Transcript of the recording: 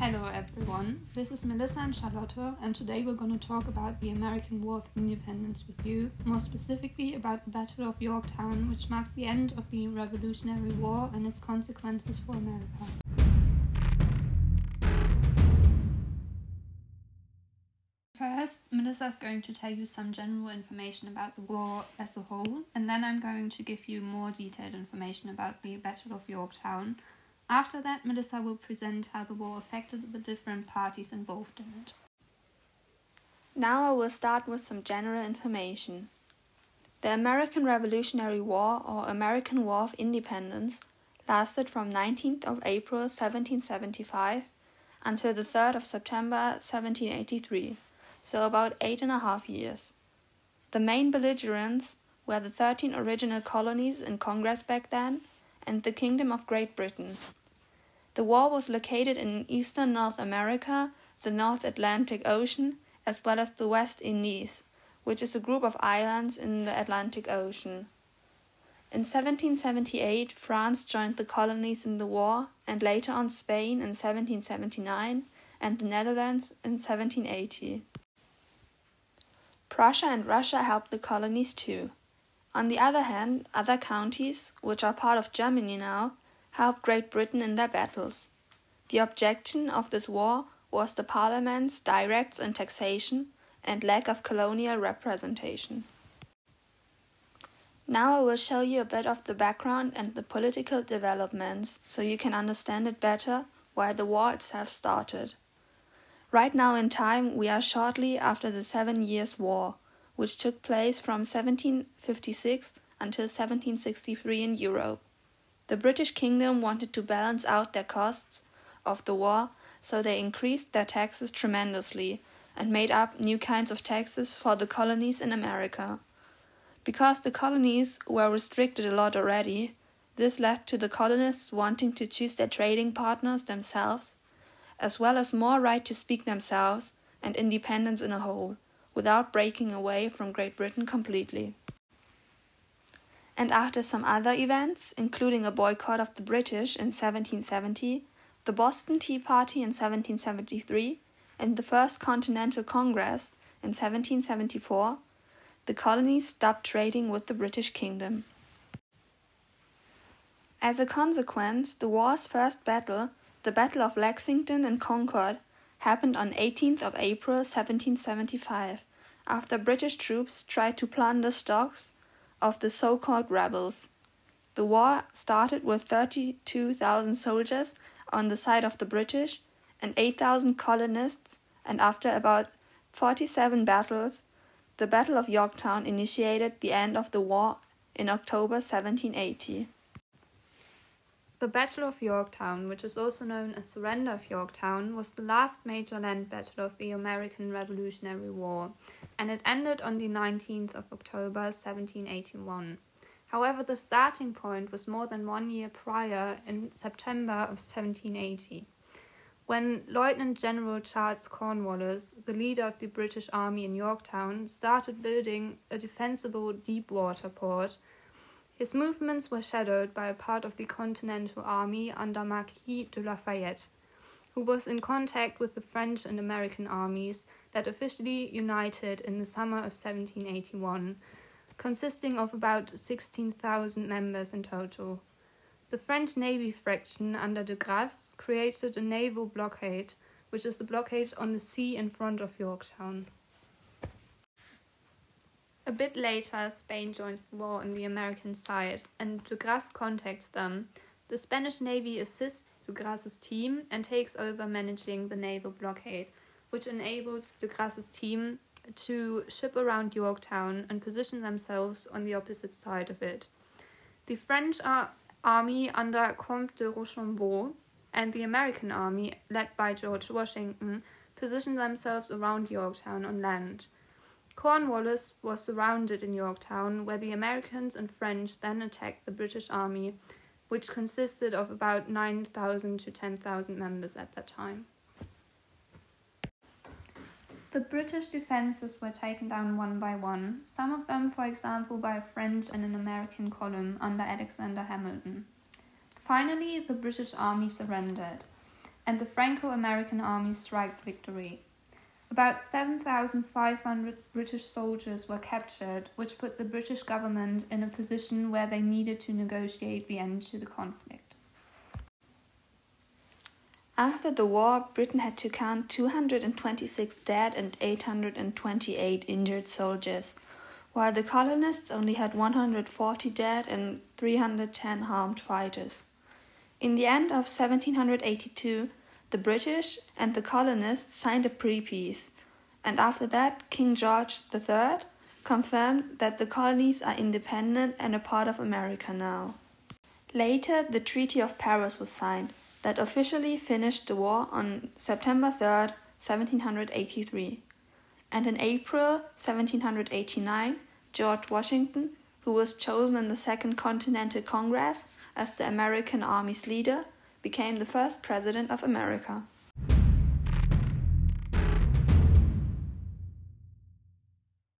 Hello everyone, this is Melissa and Charlotte, and today we're going to talk about the American War of Independence with you, more specifically about the Battle of Yorktown, which marks the end of the Revolutionary War and its consequences for America. First, Melissa is going to tell you some general information about the war as a whole, and then I'm going to give you more detailed information about the Battle of Yorktown. After that, Melissa will present how the war affected the different parties involved in it. Now I will start with some general information. The American Revolutionary War, or American War of Independence, lasted from 19th of April 1775 until the 3rd of September 1783 so about eight and a half years. The main belligerents were the 13 original colonies in Congress back then and the Kingdom of Great Britain. The war was located in eastern North America, the North Atlantic Ocean, as well as the West Indies, which is a group of islands in the Atlantic Ocean. In 1778, France joined the colonies in the war, and later on Spain in 1779 and the Netherlands in 1780. Prussia and Russia helped the colonies too. On the other hand, other counties, which are part of Germany now, helped Great Britain in their battles. The objection of this war was the parliament's directs in taxation and lack of colonial representation. Now I will show you a bit of the background and the political developments so you can understand it better why the war itself started. Right now in time, we are shortly after the Seven Years' War, which took place from 1756 until 1763 in Europe. The British Kingdom wanted to balance out their costs of the war, so they increased their taxes tremendously and made up new kinds of taxes for the colonies in America. Because the colonies were restricted a lot already, this led to the colonists wanting to choose their trading partners themselves as well as more right to speak themselves and independence in a whole, without breaking away from Great Britain completely. And after some other events, including a boycott of the British in 1770, the Boston Tea Party in 1773, and the First Continental Congress in 1774, the colonies stopped trading with the British Kingdom. As a consequence, the war's first battle the Battle of Lexington and Concord happened on 18th of April 1775 after British troops tried to plunder stocks of the so-called rebels. The war started with 32,000 soldiers on the side of the British and 8,000 colonists and after about 47 battles, the Battle of Yorktown initiated the end of the war in October 1780. The Battle of Yorktown, which is also known as Surrender of Yorktown, was the last major land battle of the American Revolutionary War, and it ended on the 19th of October 1781. However, the starting point was more than one year prior, in September of 1780, when Lieutenant General Charles Cornwallis, the leader of the British Army in Yorktown, started building a defensible deep water port his movements were shadowed by a part of the Continental Army under Marquis de Lafayette, who was in contact with the French and American armies that officially united in the summer of 1781, consisting of about 16,000 members in total. The French Navy fraction under de Grasse created a naval blockade, which is the blockade on the sea in front of Yorktown. A bit later, Spain joins the war on the American side, and de Grasse contacts them. The Spanish Navy assists de Grasse's team and takes over managing the naval blockade, which enables de Grasse's team to ship around Yorktown and position themselves on the opposite side of it. The French ar- army under Comte de Rochambeau and the American army, led by George Washington, position themselves around Yorktown on land. Cornwallis was surrounded in Yorktown, where the Americans and French then attacked the British army, which consisted of about 9,000 to 10,000 members at that time. The British defences were taken down one by one, some of them, for example, by a French and an American column under Alexander Hamilton. Finally, the British army surrendered. and the Franco American Army strike victory. About 7,500 British soldiers were captured, which put the British government in a position where they needed to negotiate the end to the conflict. After the war, Britain had to count 226 dead and 828 injured soldiers, while the colonists only had 140 dead and 310 harmed fighters. In the end of 1782, the British and the colonists signed a pre-peace, and after that King George III confirmed that the colonies are independent and a part of America now. Later, the Treaty of Paris was signed, that officially finished the war on September 3, 1783. And in April 1789, George Washington, who was chosen in the Second Continental Congress as the American Army's leader, became the first president of America.